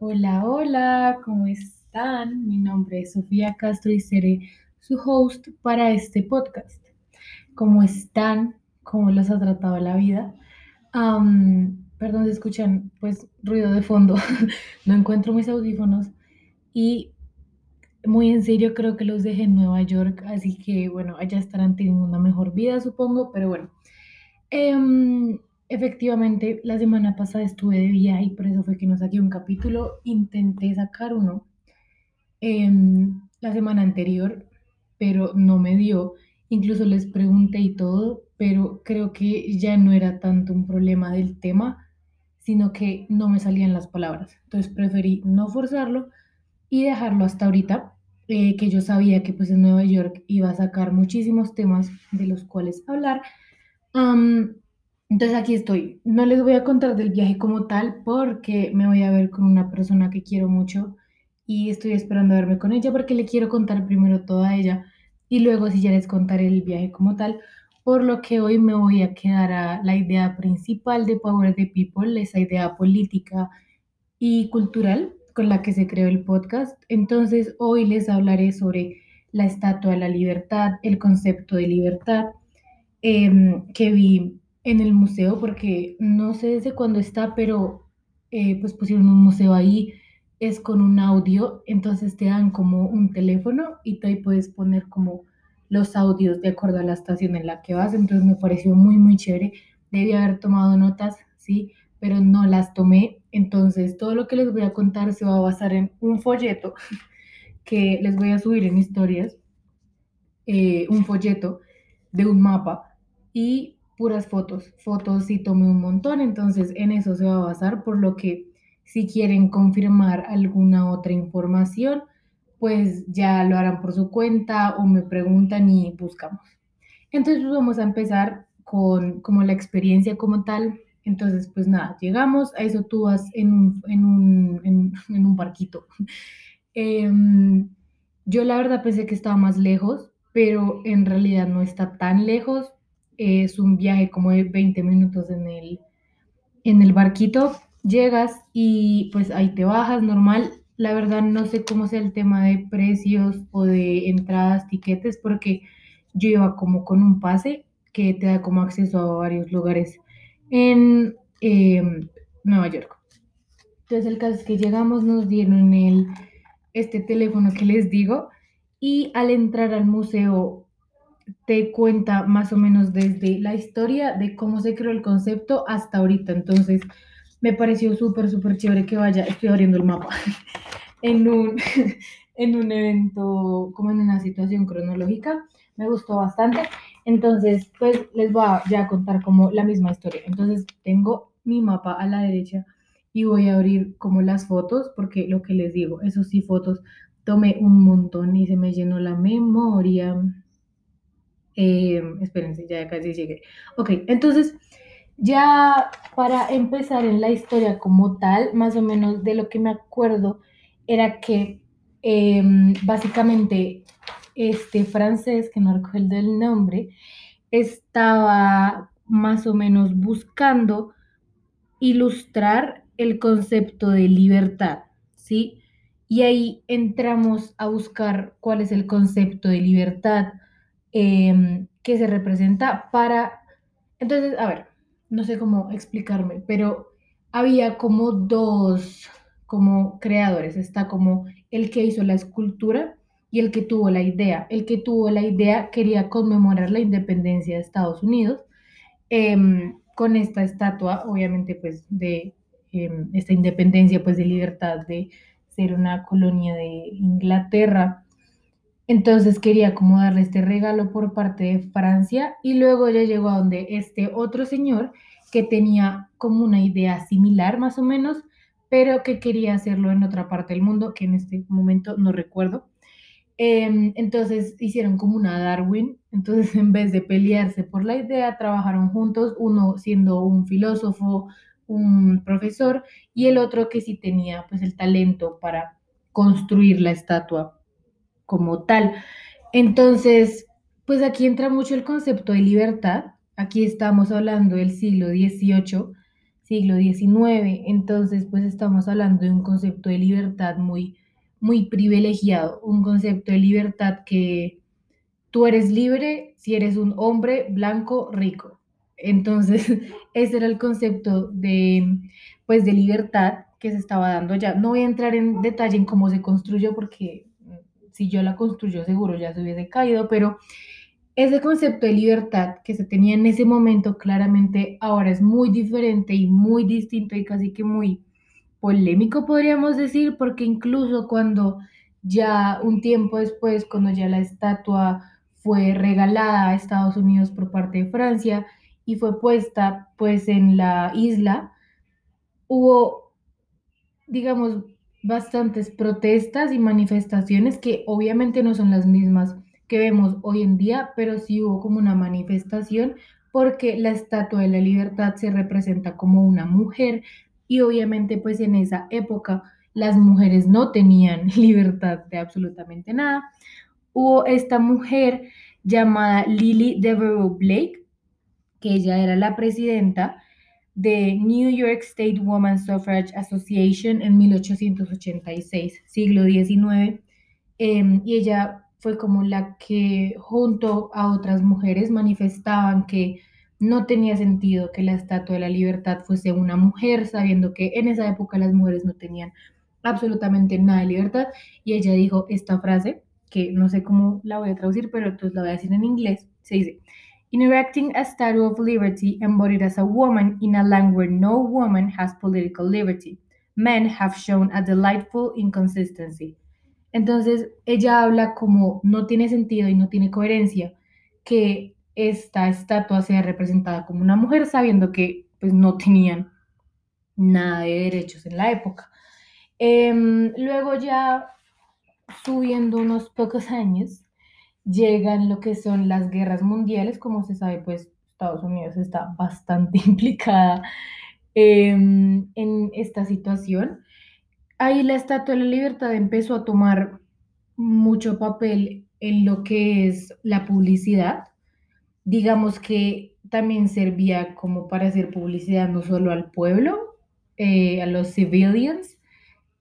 Hola, hola, ¿cómo están? Mi nombre es Sofía Castro y seré su host para este podcast. ¿Cómo están? ¿Cómo los ha tratado la vida? Perdón si escuchan pues ruido de fondo, no encuentro mis audífonos y muy en serio creo que los dejé en Nueva York, así que bueno, allá estarán teniendo una mejor vida supongo, pero bueno. Em, efectivamente, la semana pasada estuve de viaje y por eso fue que no saqué un capítulo. Intenté sacar uno em, la semana anterior, pero no me dio. Incluso les pregunté y todo, pero creo que ya no era tanto un problema del tema, sino que no me salían las palabras. Entonces preferí no forzarlo y dejarlo hasta ahorita, eh, que yo sabía que pues en Nueva York iba a sacar muchísimos temas de los cuales hablar. Entonces aquí estoy. No les voy a contar del viaje como tal porque me voy a ver con una persona que quiero mucho y estoy esperando a verme con ella porque le quiero contar primero todo a ella y luego si ya les contaré el viaje como tal. Por lo que hoy me voy a quedar a la idea principal de Power the People, esa idea política y cultural con la que se creó el podcast. Entonces hoy les hablaré sobre la Estatua de la Libertad, el concepto de libertad em, que vi en el museo, porque no sé desde cuándo está, pero eh, pues pusieron un museo ahí, es con un audio, entonces te dan como un teléfono y ahí puedes poner como los audios de acuerdo a la estación en la que vas, entonces me pareció muy, muy chévere. Debí haber tomado notas, sí, pero no las tomé, entonces todo lo que les voy a contar se va a basar en un folleto que les voy a subir en historias, eh, un folleto de un mapa. Y puras fotos. Fotos sí tomé un montón, entonces en eso se va a basar, por lo que si quieren confirmar alguna otra información, pues ya lo harán por su cuenta o me preguntan y buscamos. Entonces pues vamos a empezar con como la experiencia como tal. Entonces, pues nada, llegamos, a eso tú vas en un, en un, en, en un barquito. Em, yo la verdad pensé que estaba más lejos, pero en realidad no está tan lejos. Es un viaje como de 20 minutos en el, en el barquito. Llegas y pues ahí te bajas normal. La verdad no sé cómo sea el tema de precios o de entradas, tiquetes, porque yo iba como con un pase que te da como acceso a varios lugares en em, Nueva York. Entonces el caso es que llegamos, nos dieron el, este teléfono que les digo y al entrar al museo te cuenta más o menos desde la historia de cómo se creó el concepto hasta ahorita. Entonces, me pareció súper, súper chévere que vaya, estoy abriendo el mapa, en un, en un evento, como en una situación cronológica. Me gustó bastante. Entonces, pues les voy a contar como la misma historia. Entonces, tengo mi mapa a la derecha y voy a abrir como las fotos, porque lo que les digo, esos sí fotos, tomé un montón y se me llenó la memoria. Eh, espérense, ya casi llegué. Ok, entonces ya para empezar en la historia como tal, más o menos de lo que me acuerdo era que eh, básicamente este francés, que no recuerdo el nombre, estaba más o menos buscando ilustrar el concepto de libertad, ¿sí? Y ahí entramos a buscar cuál es el concepto de libertad eh, que se representa para... Entonces, a ver, no sé cómo explicarme, pero había como dos como creadores. Está como el que hizo la escultura y el que tuvo la idea. El que tuvo la idea quería conmemorar la independencia de Estados Unidos eh, con esta estatua, obviamente, pues de eh, esta independencia, pues de libertad de ser una colonia de Inglaterra. Entonces quería como darle este regalo por parte de Francia y luego ya llegó a donde este otro señor que tenía como una idea similar más o menos, pero que quería hacerlo en otra parte del mundo, que en este momento no recuerdo. Eh, entonces hicieron como una Darwin, entonces en vez de pelearse por la idea, trabajaron juntos, uno siendo un filósofo, un profesor, y el otro que sí tenía pues el talento para construir la estatua como tal. Entonces, pues aquí entra mucho el concepto de libertad. Aquí estamos hablando del siglo XVIII, siglo XIX. Entonces, pues estamos hablando de un concepto de libertad muy, muy privilegiado, un concepto de libertad que tú eres libre si eres un hombre blanco rico. Entonces, ese era el concepto de, pues, de libertad que se estaba dando ya. No voy a entrar en detalle en cómo se construyó porque si yo la construyo seguro ya se hubiese caído, pero ese concepto de libertad que se tenía en ese momento claramente ahora es muy diferente y muy distinto y casi que muy polémico podríamos decir, porque incluso cuando ya un tiempo después, cuando ya la estatua fue regalada a Estados Unidos por parte de Francia y fue puesta pues en la isla, hubo, digamos, bastantes protestas y manifestaciones que obviamente no son las mismas que vemos hoy en día, pero sí hubo como una manifestación porque la Estatua de la Libertad se representa como una mujer y obviamente pues en esa época las mujeres no tenían libertad de absolutamente nada. Hubo esta mujer llamada Lily Devereaux Blake, que ella era la presidenta de New York State Women's Suffrage Association en 1886, siglo XIX, eh, y ella fue como la que junto a otras mujeres manifestaban que no tenía sentido que la Estatua de la Libertad fuese una mujer, sabiendo que en esa época las mujeres no tenían absolutamente nada de libertad. Y ella dijo esta frase, que no sé cómo la voy a traducir, pero entonces la voy a decir en inglés. Se dice, In erecting a statue of liberty embodied as a woman in a land where no woman has political liberty, men have shown a delightful inconsistency. Entonces ella habla como no tiene sentido y no tiene coherencia que esta estatua sea representada como una mujer sabiendo que pues no tenían nada de derechos en la época. Em, luego ya subiendo unos pocos años, llegan lo que son las guerras mundiales, como se sabe, pues Estados Unidos está bastante implicada em, en esta situación. Ahí la Estatua de la Libertad empezó a tomar mucho papel en lo que es la publicidad. Digamos que también servía como para hacer publicidad no solo al pueblo, eh, a los civilians,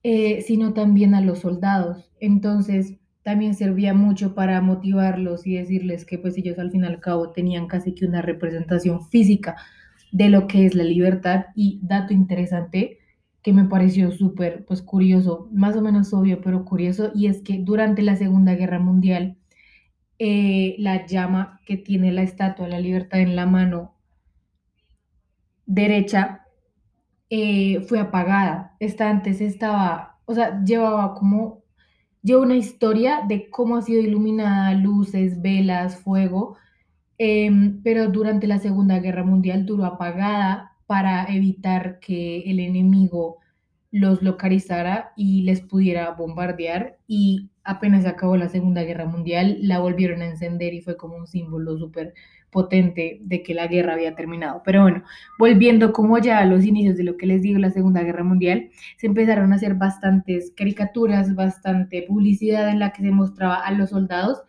eh, sino también a los soldados. Entonces, también servía mucho para motivarlos y decirles que pues ellos al fin y al cabo tenían casi que una representación física de lo que es la libertad. Y dato interesante, que me pareció súper pues curioso, más o menos obvio, pero curioso, y es que durante la Segunda Guerra Mundial, eh, la llama que tiene la Estatua de la Libertad en la mano derecha eh, fue apagada. Esta antes estaba, o sea, llevaba como, lleva una historia de cómo ha sido iluminada, luces, velas, fuego, em, pero durante la Segunda Guerra Mundial duró apagada para evitar que el enemigo los localizara y les pudiera bombardear. Y apenas acabó la Segunda Guerra Mundial, la volvieron a encender y fue como un símbolo súper potente de que la guerra había terminado. Pero bueno, volviendo como ya a los inicios de lo que les digo, la Segunda Guerra Mundial, se empezaron a hacer bastantes caricaturas, bastante publicidad en la que se mostraba a los soldados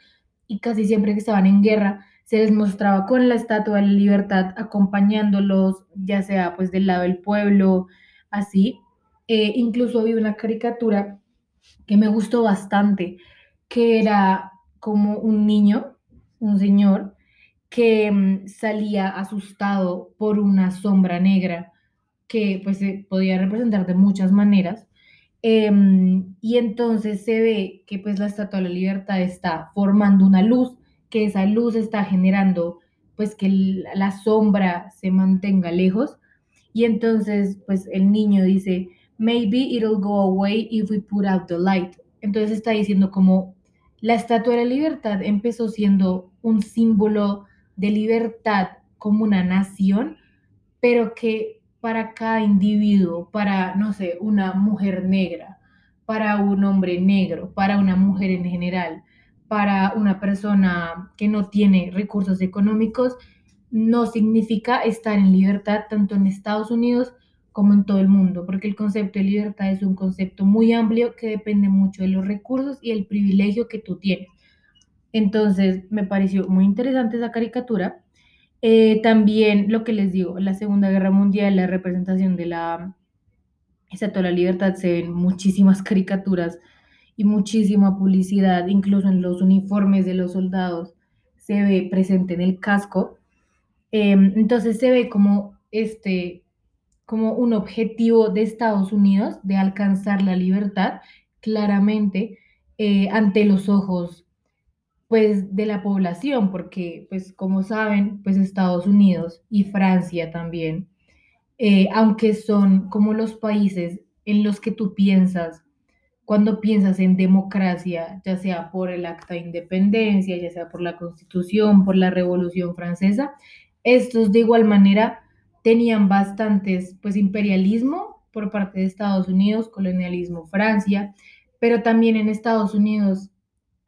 y casi siempre que estaban en guerra se les mostraba con la Estatua de la Libertad acompañándolos, ya sea pues del lado del pueblo, así. Eh, incluso vi una caricatura que me gustó bastante, que era como un niño, un señor, que mm, salía asustado por una sombra negra que pues se podía representar de muchas maneras. Em, y entonces se ve que pues la Estatua de la Libertad está formando una luz que esa luz está generando pues que la sombra se mantenga lejos y entonces pues el niño dice maybe it'll go away if we put out the light. Entonces está diciendo como la estatua de la libertad empezó siendo un símbolo de libertad como una nación pero que para cada individuo para no sé una mujer negra para un hombre negro para una mujer en general para una persona que no tiene recursos económicos no significa estar en libertad tanto en Estados Unidos como en todo el mundo, porque el concepto de libertad es un concepto muy amplio que depende mucho de los recursos y el privilegio que tú tienes. Entonces, me pareció muy interesante esa caricatura Eh, también lo que les digo, la Segunda Guerra Mundial, la representación de la Estatua la Libertad, se ven muchísimas caricaturas y muchísima publicidad, incluso en los uniformes de los soldados, se ve presente en el casco. Em, entonces se ve como este, como un objetivo de Estados Unidos de alcanzar la libertad, claramente, eh, ante los ojos pues de la población, porque pues como saben, pues Estados Unidos y Francia también, eh, aunque son como los países en los que tú piensas cuando piensas en democracia, ya sea por el acta de independencia, ya sea por la constitución, por la revolución francesa, estos de igual manera tenían bastantes pues imperialismo por parte de Estados Unidos, colonialismo Francia, pero también en Estados Unidos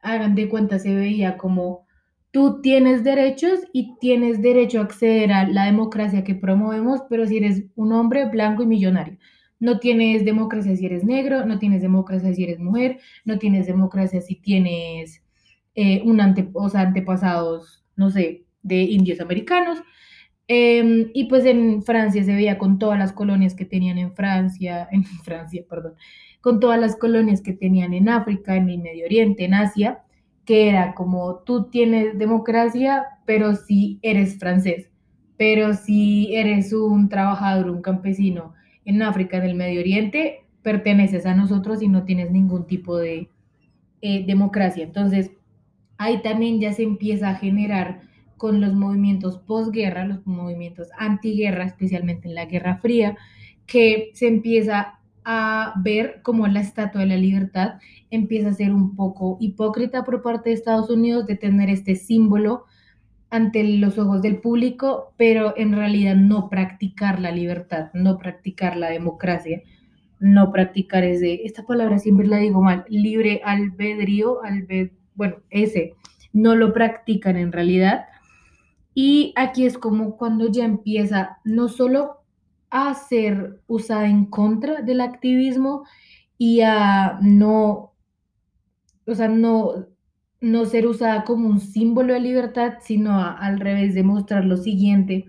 hagan de cuenta, se veía como tú tienes derechos y tienes derecho a acceder a la democracia que promovemos, pero si eres un hombre blanco y millonario. No tienes democracia si eres negro, no tienes democracia si eres mujer, no tienes democracia si tienes eh, un ante, o sea, antepasados, no sé, de indios americanos. Eh, y pues en Francia se veía con todas las colonias que tenían en Francia, en Francia, perdón, con todas las colonias que tenían en África, en el Medio Oriente, en Asia, que era como tú tienes democracia, pero si eres francés, pero si eres un trabajador, un campesino en África, en el Medio Oriente, perteneces a nosotros y no tienes ningún tipo de eh, democracia. Entonces, ahí también ya se empieza a generar con los movimientos posguerra, los movimientos antiguerra, especialmente en la Guerra Fría, que se empieza a ver como la Estatua de la Libertad empieza a ser un poco hipócrita por parte de Estados Unidos de tener este símbolo ante los ojos del público, pero en realidad no practicar la libertad, no practicar la democracia, no practicar ese, esta palabra siempre la digo mal, libre albedrío, albed, bueno, ese, no lo practican en realidad. Y aquí es como cuando ya empieza no solo a ser usada en contra del activismo y a no, o sea, no, no ser usada como un símbolo de libertad, sino al revés de mostrar lo siguiente,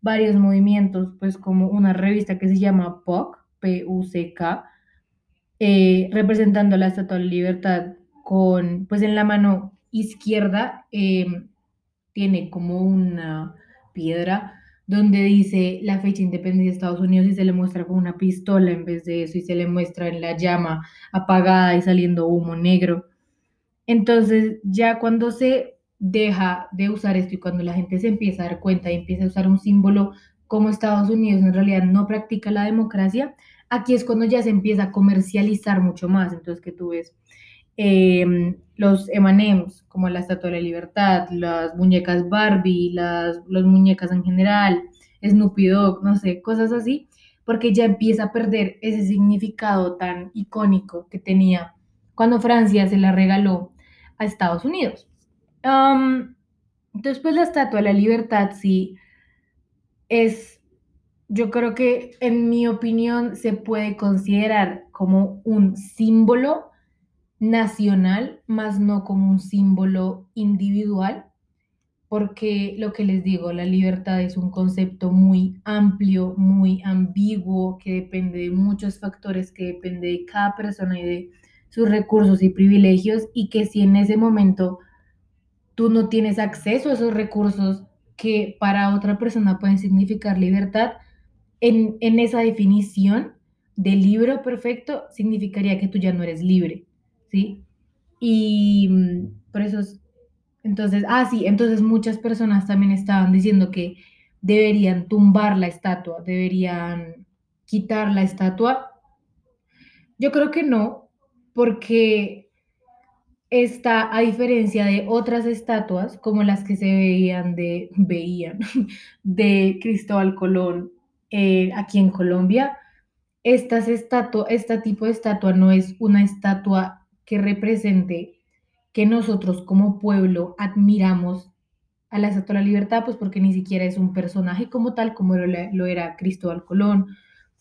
varios movimientos, pues como una revista que se llama PUC, P-U-C-K, eh, representando la Estatua de Libertad con, pues en la mano izquierda eh, tiene como una piedra donde dice la fecha de independencia de Estados Unidos y se le muestra con una pistola en vez de eso y se le muestra en la llama apagada y saliendo humo negro. Entonces ya cuando se deja de usar esto y cuando la gente se empieza a dar cuenta y empieza a usar un símbolo como Estados Unidos en realidad no practica la democracia, aquí es cuando ya se empieza a comercializar mucho más. Entonces que tú ves eh, los M&M's, como la Estatua de la Libertad, las muñecas Barbie, las, las muñecas en general, Snoopy Dog, no sé, cosas así, porque ya empieza a perder ese significado tan icónico que tenía cuando Francia se la regaló a Estados Unidos. Um, pues la Estatua de la Libertad sí es, yo creo que en mi opinión se puede considerar como un símbolo nacional, más no como un símbolo individual, porque lo que les digo, la libertad es un concepto muy amplio, muy ambiguo, que depende de muchos factores, que depende de cada persona y de sus recursos y privilegios, y que si en ese momento tú no tienes acceso a esos recursos que para otra persona pueden significar libertad, en, en esa definición de libro perfecto significaría que tú ya no eres libre ¿sí? Y mm, por eso, entonces, ah, sí, entonces muchas personas también estaban diciendo que deberían tumbar la estatua, deberían quitar la estatua. Yo creo que no, porque esta, a diferencia de otras estatuas, como las que se veían de, veían, de Cristóbal Colón eh, aquí en Colombia, estas estatua, este tipo de estatua no es una estatua que represente que nosotros como pueblo admiramos a la Estatua de la Libertad, pues porque ni siquiera es un personaje como tal, como lo, lo era Cristóbal Colón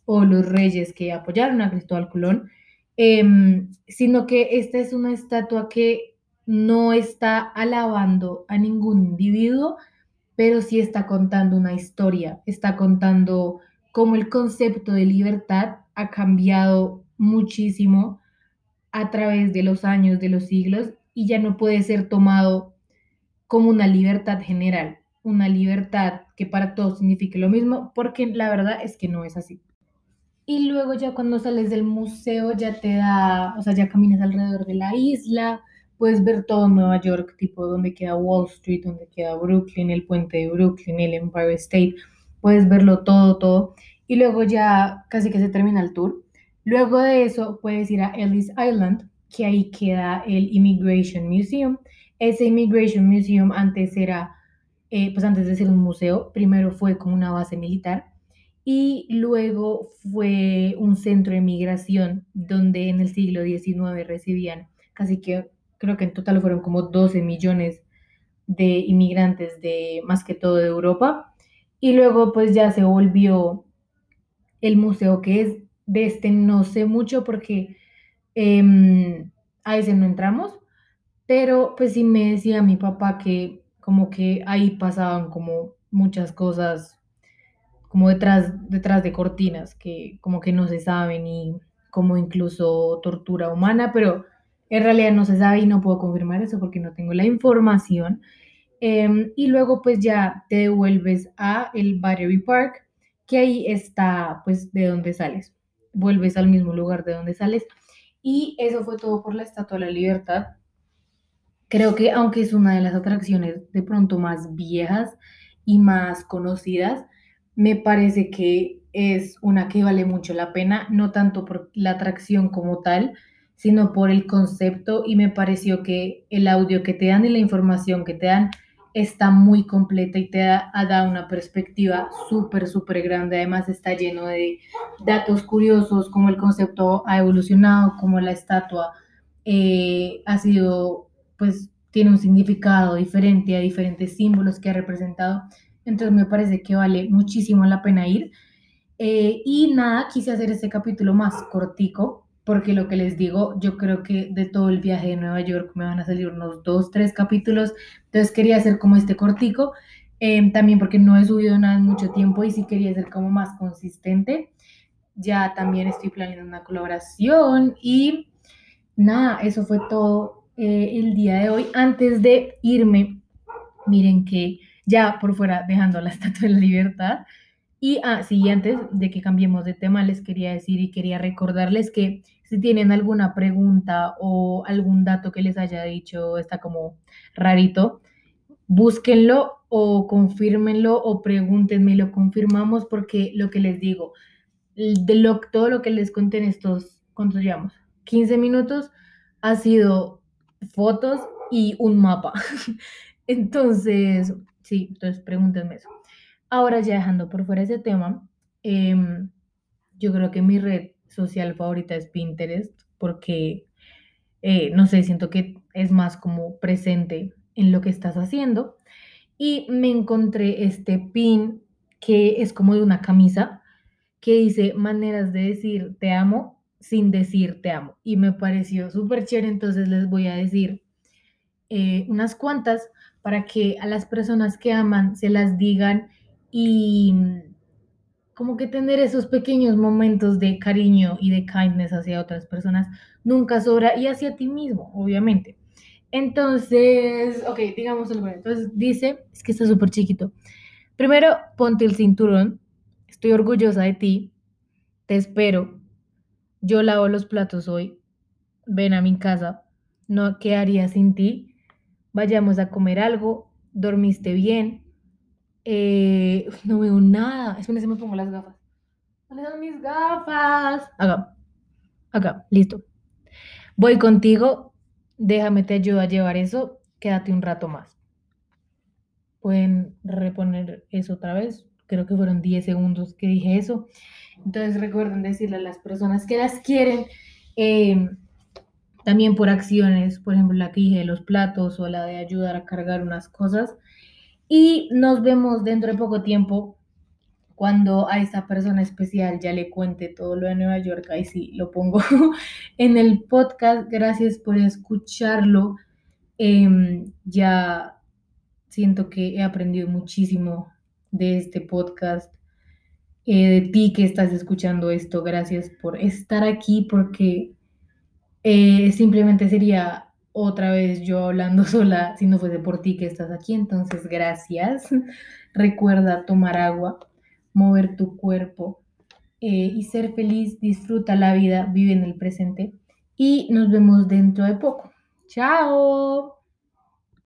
o los reyes que apoyaron a Cristóbal Colón, eh, sino que esta es una estatua que no está alabando a ningún individuo, pero sí está contando una historia, está contando cómo el concepto de libertad ha cambiado muchísimo a través de los años, de los siglos, y ya no puede ser tomado como una libertad general, una libertad que para todos signifique lo mismo, porque la verdad es que no es así. Y luego ya cuando sales del museo ya te da, o sea, ya caminas alrededor de la isla, puedes ver todo Nueva York, tipo donde queda Wall Street, donde queda Brooklyn, el puente de Brooklyn, el Empire State, puedes verlo todo, todo. Y luego ya casi que se termina el tour. Luego de eso puedes ir a Ellis Island, que ahí queda el Immigration Museum. Ese Immigration Museum antes era, eh, pues antes de ser un museo, primero fue como una base militar y luego fue un centro de migración donde en el siglo XIX recibían casi que, creo que en total fueron como 12 millones de inmigrantes de más que todo de Europa. Y luego pues ya se volvió el museo que es de este no sé mucho porque em, a ese no entramos, pero pues sí me decía mi papá que como que ahí pasaban como muchas cosas como detrás, detrás de cortinas que como que no se saben y como incluso tortura humana, pero en realidad no se sabe y no puedo confirmar eso porque no tengo la información. Em, y luego pues ya te devuelves a el Battery Park, que ahí está pues de donde sales. Vuelves al mismo lugar de donde sales. Y eso fue todo por la Estatua de la Libertad. Creo que aunque es una de las atracciones de pronto más viejas y más conocidas, me parece que es una que vale mucho la pena, no tanto por la atracción como tal, sino por el concepto y me pareció que el audio que te dan y la información que te dan está muy completa y te da, da una perspectiva súper, súper grande. Además está lleno de datos curiosos, como el concepto ha evolucionado, como la estatua eh, ha sido, pues tiene un significado diferente a diferentes símbolos que ha representado. Entonces me parece que vale muchísimo la pena ir. Eh, y nada, quise hacer este capítulo más cortico, porque lo que les digo, yo creo que de todo el viaje de Nueva York me van a salir unos dos, tres capítulos. Entonces quería hacer como este cortico, eh, también porque no he subido nada en mucho tiempo y sí quería ser como más consistente. Ya también estoy planeando una colaboración y nada, eso fue todo eh, el día de hoy. Antes de irme, miren que ya por fuera dejando la Estatua de la Libertad. Y ah, sí, antes de que cambiemos de tema, les quería decir y quería recordarles que si tienen alguna pregunta o algún dato que les haya dicho está como rarito, búsquenlo o confírmenlo o pregúntenme, lo confirmamos porque lo que les digo, de lo, todo lo que les conté en estos, ¿cuántos llevamos? 15 minutos ha sido fotos y un mapa. Entonces, Sí, entonces pregúntenme eso. Ahora ya dejando por fuera ese tema, em, yo creo que mi red social favorita es Pinterest porque, eh, no sé, siento que es más como presente en lo que estás haciendo. Y me encontré este pin que es como de una camisa que dice maneras de decir te amo sin decir te amo. Y me pareció súper chévere, entonces les voy a decir eh, unas cuantas para que a las personas que aman se las digan y como que tener esos pequeños momentos de cariño y de kindness hacia otras personas nunca sobra y hacia ti mismo, obviamente. Entonces, ok, digamos algo. Entonces dice, es que está súper chiquito. Primero, ponte el cinturón. Estoy orgullosa de ti. Te espero. Yo lavo los platos hoy. Ven a mi casa. No, ¿qué haría sin ti? vayamos a comer algo, dormiste bien, eh, no veo nada, es que me pongo las gafas. ¿Dónde están mis gafas? Acá, acá, listo. Voy contigo, déjame te ayudo a llevar eso, quédate un rato más. Pueden reponer eso otra vez, creo que fueron 10 segundos que dije eso. Entonces recuerden decirle a las personas que las quieren. Eh, también por acciones, por ejemplo, la que dije de los platos o la de ayudar a cargar unas cosas. Y nos vemos dentro de poco tiempo cuando a esta persona especial ya le cuente todo lo de Nueva York. Ahí sí lo pongo en el podcast. Gracias por escucharlo. Em, ya siento que he aprendido muchísimo de este podcast, eh, de ti que estás escuchando esto. Gracias por estar aquí porque eh, simplemente sería otra vez yo hablando sola si no fuese por ti que estás aquí. Entonces, gracias. Recuerda tomar agua, mover tu cuerpo eh, y ser feliz. Disfruta la vida, vive en el presente y nos vemos dentro de poco. Chao.